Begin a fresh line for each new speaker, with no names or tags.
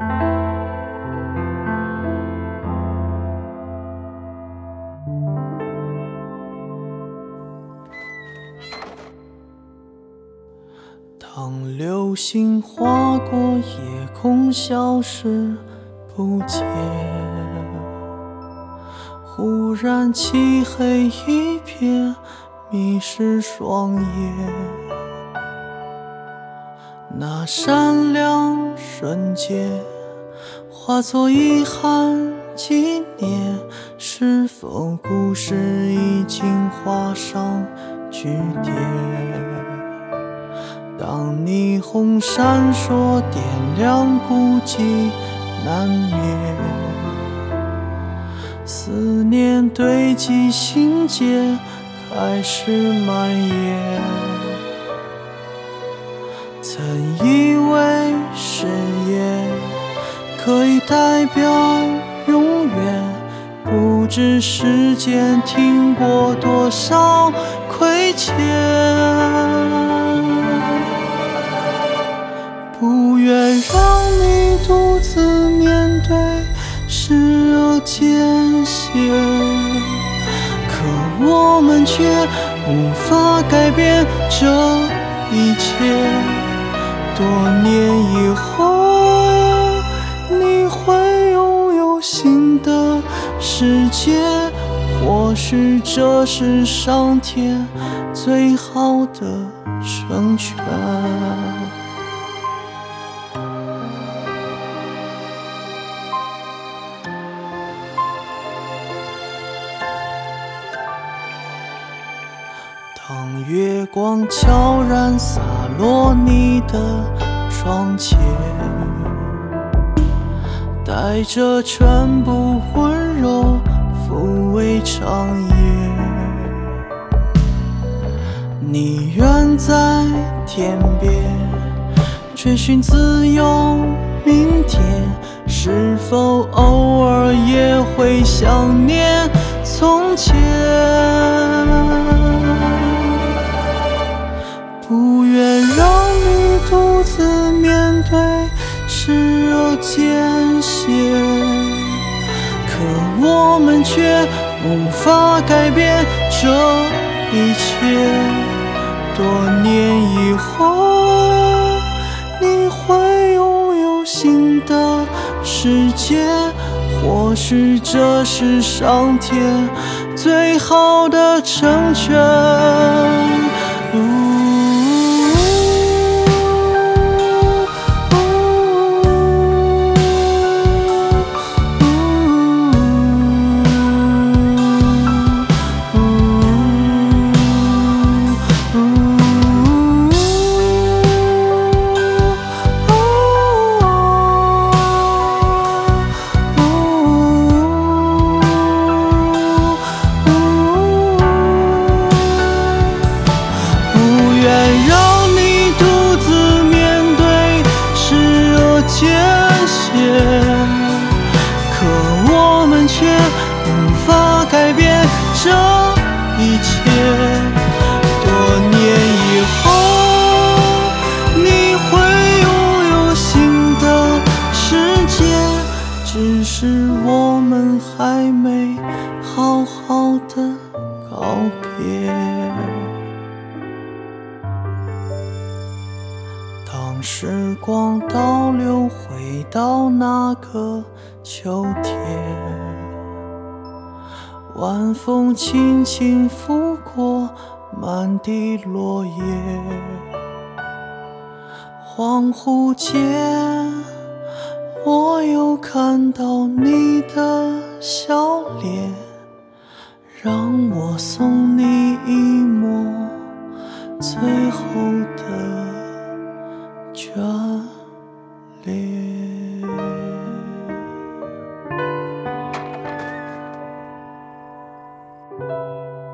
当流星划过夜空消失不见忽然漆黑一片迷失双眼。那闪亮瞬间化作遗憾纪念。是否故事已经画上句点？当霓虹闪烁，点亮孤寂难眠，思念堆积，心结开始蔓延。曾以为代表永远，不知时间听过多少亏欠。不愿让你独自面对湿热艰险，可我们却无法改变这一切。多年以后，的世界，或许这是上天最好的成全。当月光悄然洒落你的窗前，带着全部温柔抚慰长夜。你远在天边，追寻自由明天，是否偶尔也会想念从前？不愿让你独自面对湿热艰险，可我们却无法改变这一切。多年以后，你会拥有新的世界，或许这是上天最好的成全。一切。多年以后，你会拥有新的世界，只是我们还没好好的告别。当时光倒流回到那个秋天，晚风轻轻拂过满地落叶恍惚间我又看到你的笑脸让我送你一抹最后的眷恋。Música